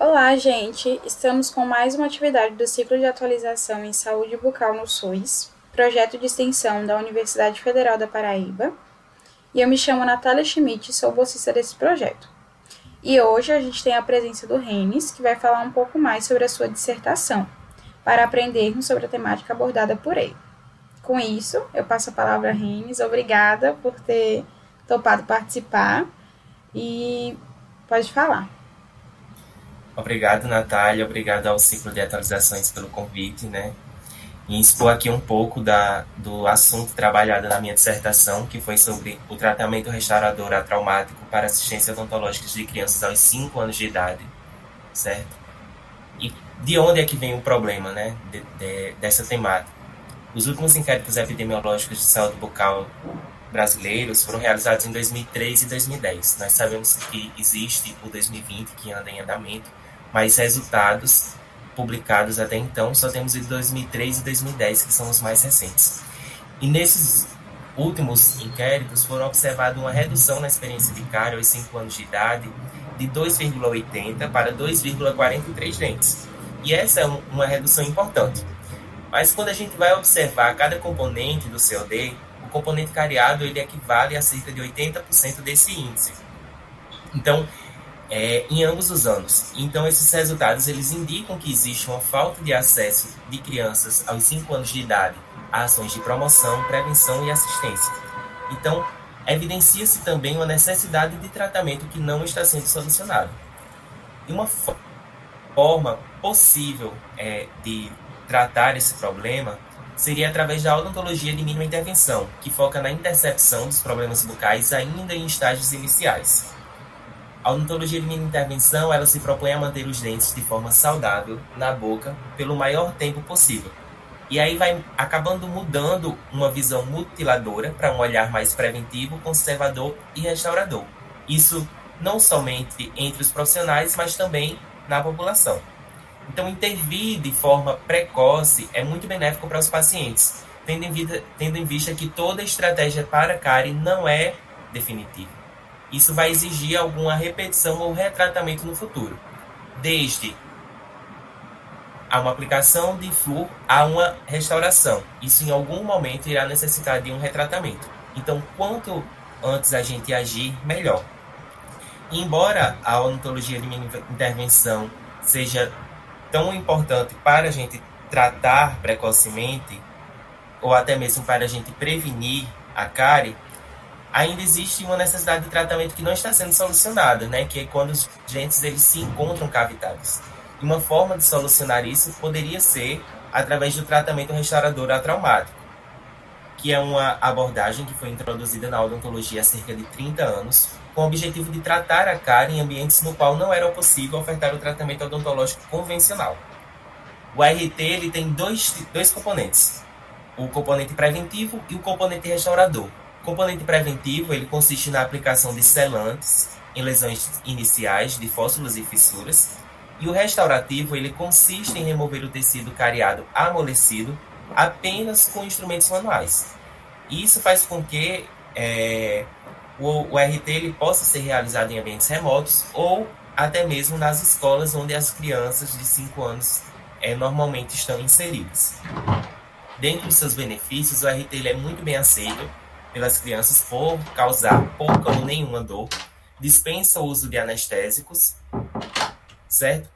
Olá, gente! Estamos com mais uma atividade do ciclo de atualização em saúde bucal no SUS, projeto de extensão da Universidade Federal da Paraíba. E eu me chamo Natália Schmidt, sou bolsista desse projeto. E hoje a gente tem a presença do Renes, que vai falar um pouco mais sobre a sua dissertação, para aprendermos sobre a temática abordada por ele. Com isso, eu passo a palavra a Renes. Obrigada por ter topado participar e pode falar. Obrigado, Natália. Obrigado ao ciclo de atualizações pelo convite, né? E expor aqui um pouco da, do assunto trabalhado na minha dissertação, que foi sobre o tratamento restaurador atraumático para assistência odontológica de crianças aos 5 anos de idade, certo? E de onde é que vem o problema, né, de, de, dessa temática? Os últimos inquéritos epidemiológicos de saúde bucal brasileiros foram realizados em 2003 e 2010. Nós sabemos que existe o 2020 que anda em andamento, mas resultados publicados até então só temos em 2003 e 2010, que são os mais recentes. E nesses últimos inquéritos foram observadas uma redução na experiência de cárie aos 5 anos de idade de 2,80 para 2,43 dentes. E essa é uma redução importante. Mas quando a gente vai observar cada componente do COD, o componente cariado ele equivale a cerca de 80% desse índice. Então, é, em ambos os anos. Então, esses resultados eles indicam que existe uma falta de acesso de crianças aos 5 anos de idade a ações de promoção, prevenção e assistência. Então, evidencia-se também uma necessidade de tratamento que não está sendo solucionado. E uma forma possível é, de tratar esse problema seria através da odontologia de mínima intervenção, que foca na intercepção dos problemas bucais ainda em estágios iniciais. A odontologia de intervenção ela se propõe a manter os dentes de forma saudável na boca pelo maior tempo possível. E aí vai acabando mudando uma visão mutiladora para um olhar mais preventivo, conservador e restaurador. Isso não somente entre os profissionais, mas também na população. Então, intervir de forma precoce é muito benéfico para os pacientes, tendo em, vida, tendo em vista que toda estratégia para cárie não é definitiva. Isso vai exigir alguma repetição ou retratamento no futuro, desde a uma aplicação de flúor a uma restauração. Isso em algum momento irá necessitar de um retratamento. Então, quanto antes a gente agir, melhor. Embora a odontologia de intervenção seja tão importante para a gente tratar precocemente, ou até mesmo para a gente prevenir a cárie, ainda existe uma necessidade de tratamento que não está sendo solucionada, né? Que é quando os dentes eles se encontram cavitados. E uma forma de solucionar isso poderia ser através do tratamento restaurador atraumático, que é uma abordagem que foi introduzida na odontologia há cerca de 30 anos, com o objetivo de tratar a cárie em ambientes no qual não era possível ofertar o tratamento odontológico convencional. O RT ele tem dois, dois componentes, o componente preventivo e o componente restaurador. Componente preventivo ele consiste na aplicação de selantes em lesões iniciais de fóssulas e fissuras, e o restaurativo ele consiste em remover o tecido cariado amolecido apenas com instrumentos manuais. Isso faz com que é, o, o RT ele possa ser realizado em ambientes remotos ou até mesmo nas escolas onde as crianças de 5 anos é, normalmente estão inseridas. Dentre os seus benefícios, o RT ele é muito bem aceito pelas crianças por causar pouca ou nenhuma dor, dispensa o uso de anestésicos, certo?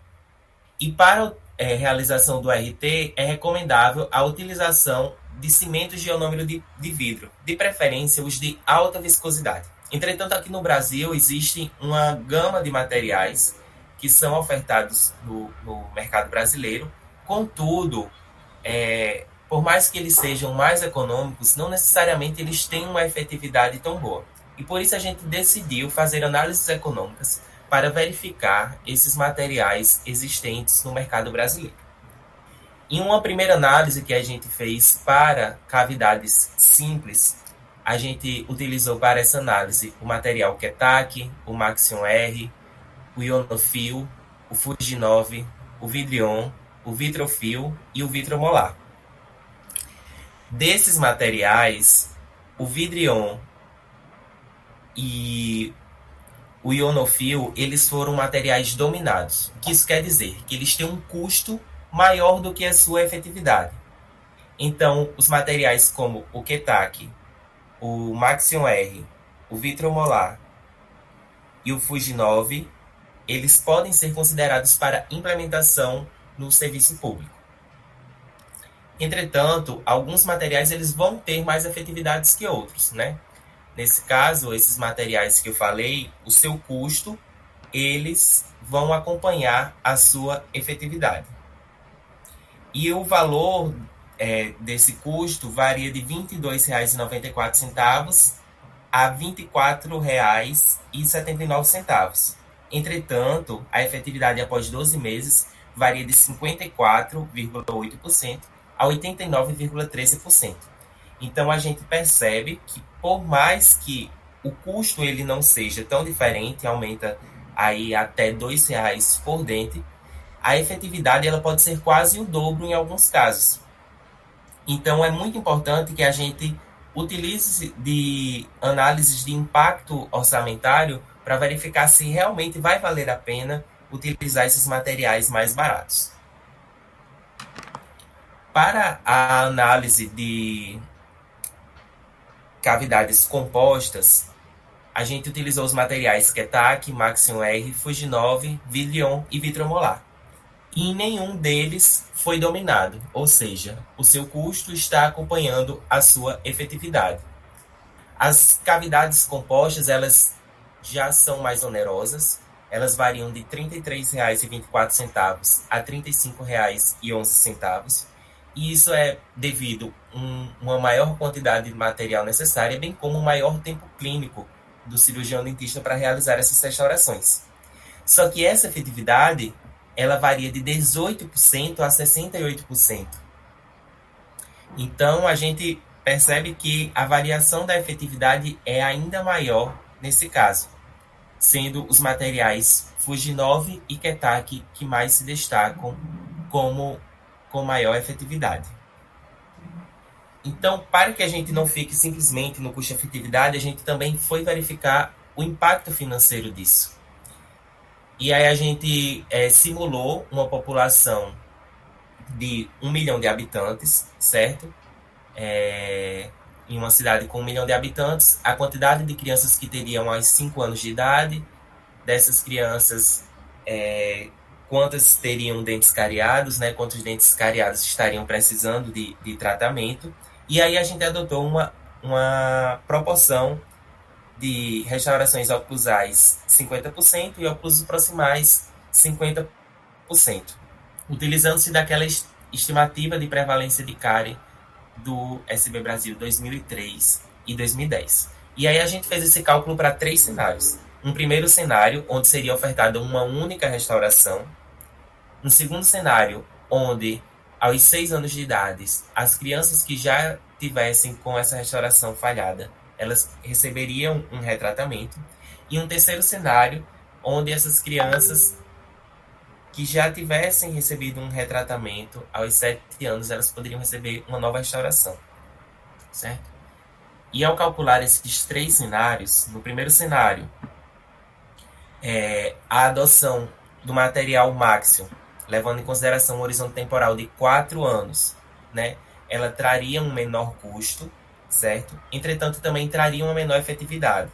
E para a é, realização do RT é recomendável a utilização de cimentos de ionômero de, de vidro, de preferência os de alta viscosidade. Entretanto, aqui no Brasil existe uma gama de materiais que são ofertados no, no mercado brasileiro, contudo, é, por mais que eles sejam mais econômicos, não necessariamente eles têm uma efetividade tão boa. E por isso a gente decidiu fazer análises econômicas para verificar esses materiais existentes no mercado brasileiro. Em uma primeira análise que a gente fez para cavidades simples, a gente utilizou para essa análise o material Ketak, o Maxion R, o Ionofil, o Fujinov, o Vidrion, o Vitrofil e o Vitromolar. Desses materiais, o Vidrion e o ionofil, eles foram materiais dominados. O que isso quer dizer? Que eles têm um custo maior do que a sua efetividade. Então, os materiais como o Ketak, o Maxion R, o Vitromolar e o Fujinov, eles podem ser considerados para implementação no serviço público. Entretanto, alguns materiais eles vão ter mais efetividades que outros, né? Nesse caso, esses materiais que eu falei, o seu custo, eles vão acompanhar a sua efetividade. E o valor é, desse custo varia de R$ 22,94 a R$ 24,79. Entretanto, a efetividade após 12 meses varia de 54,8% a 89,13%. Então a gente percebe que por mais que o custo ele não seja tão diferente, aumenta aí até R$ reais por dente, a efetividade ela pode ser quase o dobro em alguns casos. Então é muito importante que a gente utilize de análises de impacto orçamentário para verificar se realmente vai valer a pena utilizar esses materiais mais baratos. Para a análise de cavidades compostas, a gente utilizou os materiais Ketak, Maxion R, Fujinov, Vidrion e Vitromolar e nenhum deles foi dominado, ou seja, o seu custo está acompanhando a sua efetividade. As cavidades compostas, elas já são mais onerosas, elas variam de R$ 33,24 a R$ 35,11, e isso é devido a um, uma maior quantidade de material necessária, bem como um maior tempo clínico do cirurgião dentista para realizar essas restaurações. Só que essa efetividade ela varia de 18% a 68%. Então, a gente percebe que a variação da efetividade é ainda maior nesse caso, sendo os materiais Fujinov e Ketak que mais se destacam como com maior efetividade. Então, para que a gente não fique simplesmente no custo-efetividade, a gente também foi verificar o impacto financeiro disso. E aí a gente é, simulou uma população de um milhão de habitantes, certo? É, em uma cidade com um milhão de habitantes, a quantidade de crianças que teriam aos 5 anos de idade, dessas crianças, é, quantas teriam dentes cariados, né? Quantos dentes cariados estariam precisando de, de tratamento. E aí a gente adotou uma, uma proporção de restaurações oclusais 50% e oclusos proximais 50%, utilizando-se daquela estimativa de prevalência de cárie do SB Brasil 2003 e 2010. E aí a gente fez esse cálculo para três cenários. Um primeiro cenário, onde seria ofertada uma única restauração. Um segundo cenário, onde aos seis anos de idade, as crianças que já tivessem com essa restauração falhada elas receberiam um retratamento. E um terceiro cenário, onde essas crianças que já tivessem recebido um retratamento aos sete anos, elas poderiam receber uma nova restauração. Certo? E ao calcular esses três cenários, no primeiro cenário, é, a adoção do material Maxion, levando em consideração um horizonte temporal de quatro anos, né, ela traria um menor custo certo? Entretanto, também traria uma menor efetividade.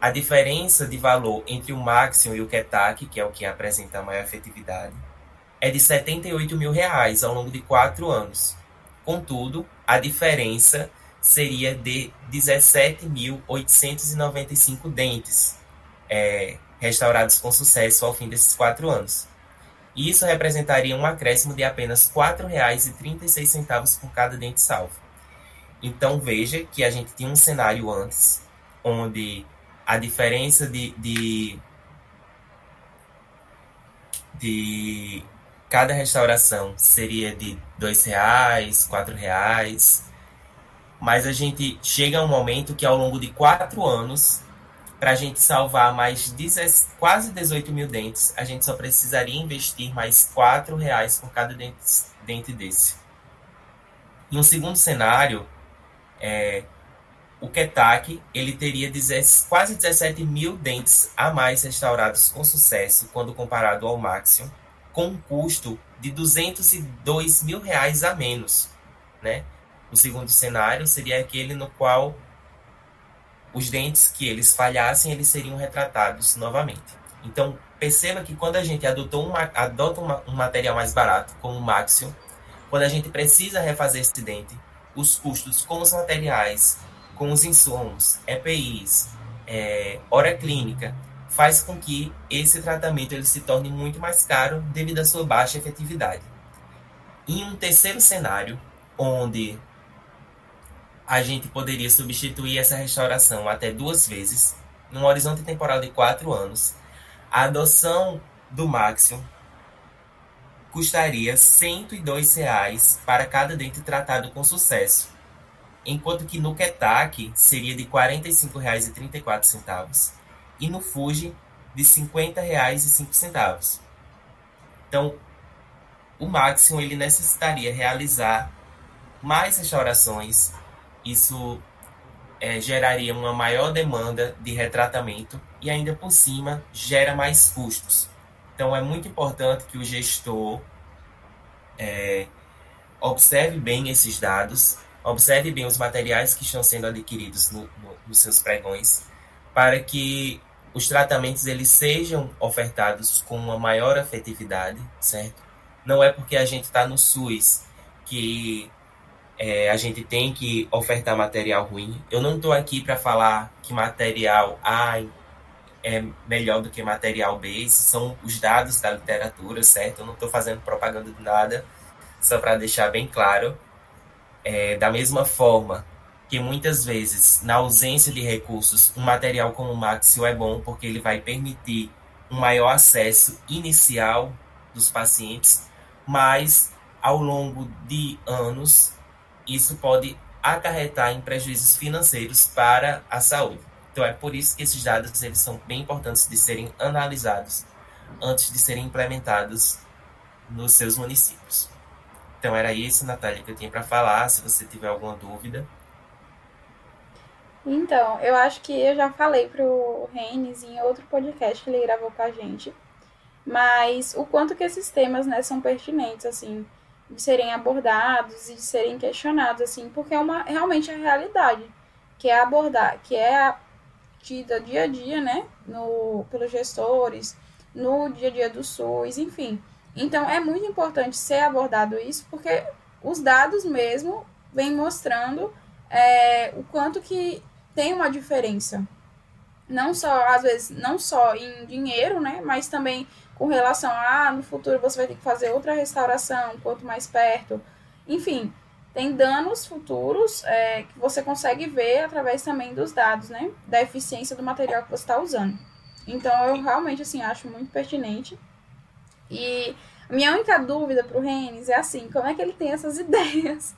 A diferença de valor entre o Maxion e o Ketak, que é o que apresenta a maior efetividade, é de 78 mil reais ao longo de quatro anos. Contudo, a diferença seria de 17.895 dentes é, restaurados com sucesso ao fim desses quatro anos. Isso representaria um acréscimo de apenas R$ 4,36 por cada dente salvo. Então veja que a gente tinha um cenário antes, onde a diferença de, de, de cada restauração seria de dois reais, quatro reais, mas a gente chega a um momento que ao longo de quatro anos, para a gente salvar mais quase 18 mil dentes, a gente só precisaria investir mais quatro reais por cada dente, dente desse. Um segundo cenário, é, o Ketak ele teria quase 17 mil dentes a mais restaurados com sucesso quando comparado ao Maxion, com um custo de 202 mil reais a menos. Né? O segundo cenário seria aquele no qual os dentes que eles falhassem eles seriam retratados novamente. Então perceba que quando a gente adotou uma, adota uma, um material mais barato, como o Maxion, quando a gente precisa refazer esse dente, os custos com os materiais com os insumos, EPIs, é, hora clínica, faz com que esse tratamento ele se torne muito mais caro devido à sua baixa efetividade. Em um terceiro cenário, onde a gente poderia substituir essa restauração até duas vezes, num horizonte temporal de quatro anos, a adoção do Maxium custaria 102 reais para cada dente tratado com sucesso, enquanto que no Ketak seria de R$ 45,34 e no Fuji de R$ 50,05. Então, o Maximum ele necessitaria realizar mais restaurações, isso é, geraria uma maior demanda de retratamento e ainda por cima gera mais custos. Então é muito importante que o gestor é, observe bem esses dados Observe bem os materiais que estão sendo adquiridos no, no, nos seus pregões para que os tratamentos eles sejam ofertados com uma maior efetividade, certo? Não é porque a gente está no SUS que é, a gente tem que ofertar material ruim. Eu não estou aqui para falar que material A é melhor do que material B. Esses são os dados da literatura, certo? Eu não estou fazendo propaganda de nada, só para deixar bem claro. É, da mesma forma que muitas vezes, na ausência de recursos, um material como o Maxio é bom porque ele vai permitir um maior acesso inicial dos pacientes, mas ao longo de anos isso pode acarretar em prejuízos financeiros para a saúde. Então é por isso que esses dados eles são bem importantes de serem analisados antes de serem implementados nos seus municípios. Então era isso, Natália, que eu tinha para falar. Se você tiver alguma dúvida. Então, eu acho que eu já falei pro Reines em outro podcast que ele gravou com a gente. Mas o quanto que esses temas, né, são pertinentes, assim, de serem abordados e de serem questionados, assim, porque é uma realmente a realidade que é abordar, que é tida dia a dia, né, no, pelos gestores, no dia a dia do SUS, enfim. Então, é muito importante ser abordado isso, porque os dados mesmo vêm mostrando é, o quanto que tem uma diferença. Não só, às vezes, não só em dinheiro, né? Mas também com relação a, ah, no futuro você vai ter que fazer outra restauração, quanto mais perto. Enfim, tem danos futuros é, que você consegue ver através também dos dados, né? Da eficiência do material que você está usando. Então, eu realmente, assim, acho muito pertinente. E minha única dúvida pro Renes é assim, como é que ele tem essas ideias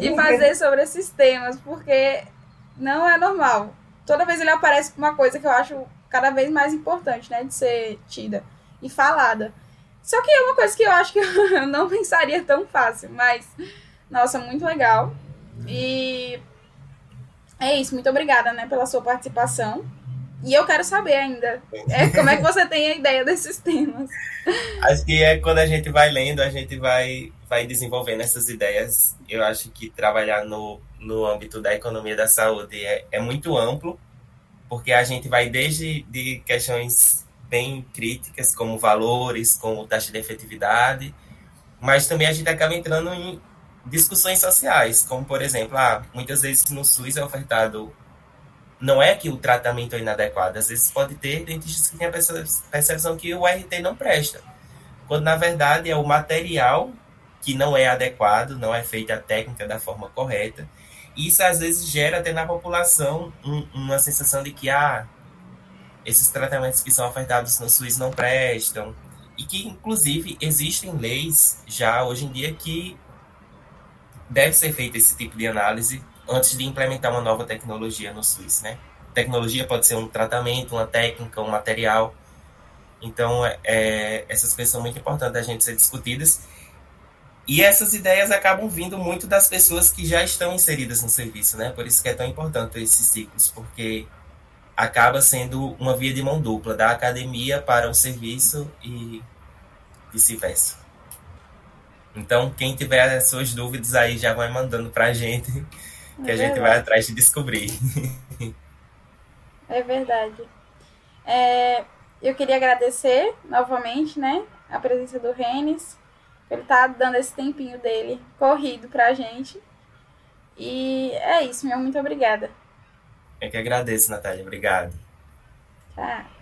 de fazer sobre esses temas? Porque não é normal. Toda vez ele aparece com uma coisa que eu acho cada vez mais importante, né? De ser tida e falada. Só que é uma coisa que eu acho que eu não pensaria tão fácil, mas, nossa, muito legal. E é isso, muito obrigada, né, pela sua participação. E eu quero saber ainda é, como é que você tem a ideia desses temas. Acho que é quando a gente vai lendo, a gente vai, vai desenvolvendo essas ideias. Eu acho que trabalhar no, no âmbito da economia da saúde é, é muito amplo, porque a gente vai desde de questões bem críticas, como valores, como taxa de efetividade, mas também a gente acaba entrando em discussões sociais, como, por exemplo, ah, muitas vezes no SUS é ofertado não é que o tratamento é inadequado, às vezes pode ter dentistas que têm a percepção que o RT não presta, quando na verdade é o material que não é adequado, não é feita a técnica da forma correta. Isso às vezes gera até na população um, uma sensação de que ah, esses tratamentos que são ofertados no SUS não prestam. E que, inclusive, existem leis já hoje em dia que deve ser feito esse tipo de análise antes de implementar uma nova tecnologia no SUS, né? Tecnologia pode ser um tratamento, uma técnica, um material. Então, é, é, essas coisas são muito importantes da gente ser discutidas. E essas ideias acabam vindo muito das pessoas que já estão inseridas no serviço, né? Por isso que é tão importante esses ciclos, porque acaba sendo uma via de mão dupla, da academia para o serviço e vice-versa. Então, quem tiver suas dúvidas aí já vai mandando para a gente, que é a gente vai atrás de descobrir. É verdade. É, eu queria agradecer novamente, né, a presença do Renes. Ele tá dando esse tempinho dele corrido pra gente. E é isso, meu muito obrigada. Eu que agradeço, Natália. Obrigado. Tchau.